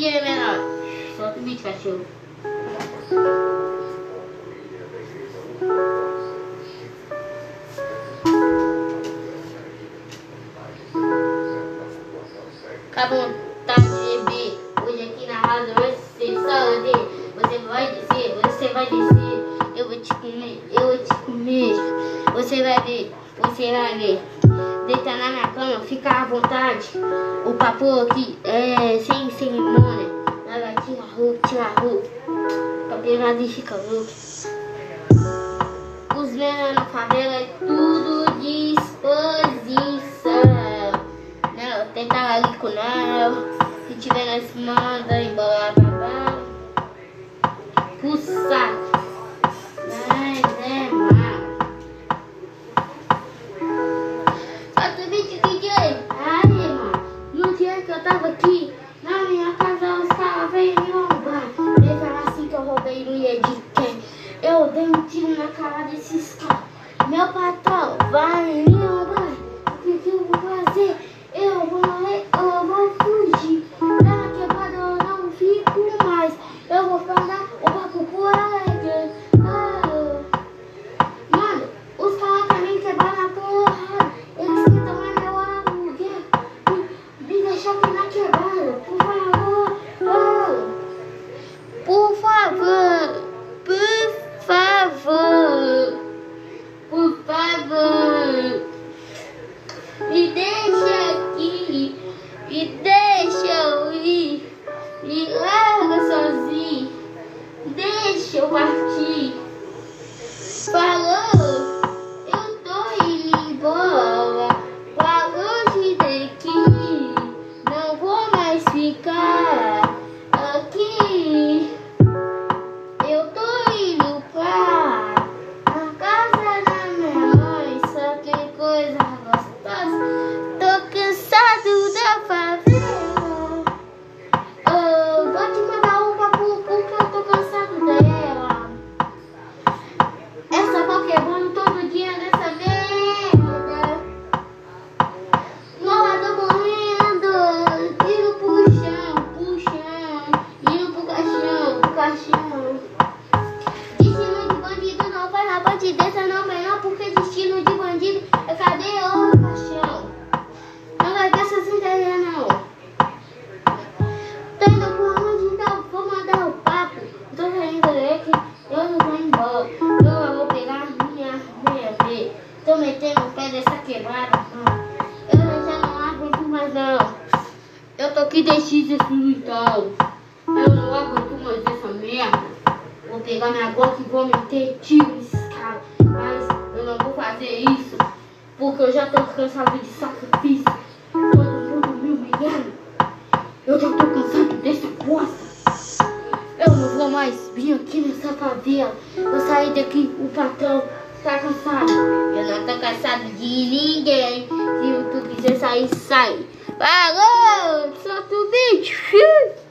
DJ menor. Solta o beat, cachorro. Com a vontade de beber. Hoje aqui na rádio vai ser só de. Você vai descer, você vai descer. Eu vou te comer, eu vou te comer. Você vai ver, você vai ver. Deita na minha cama, fica à vontade. O papo aqui é sem cerimônia. Pra pegar e fica louco. Os meninos na favela é tudo disposição. Não, tenta ali com não. Se tiver nós manda embora pra baixo. Assim que eu roubei no ia de quem? Eu dei um tiro na cara desses caras. Meu patrão vai me ir. Me larga sozinho. Deixa eu partir. Eu já não aguento mais não. Eu tô aqui desde esse então. Eu não aguento mais essa merda. Vou pegar minha Glock e vou meter tiro nesses caras. Mas eu não vou fazer isso. Porque eu já tô cansado de sacrifício. Todo mundo me humilhando. Eu já tô cansado dessa bosta. Eu não vou mais vir aqui nessa favela. Eu saí daqui, o patrão tá cansado. Eu não tô cansado de ninguém. Se tu quiser sair, sai. Falou! Solta o vídeo.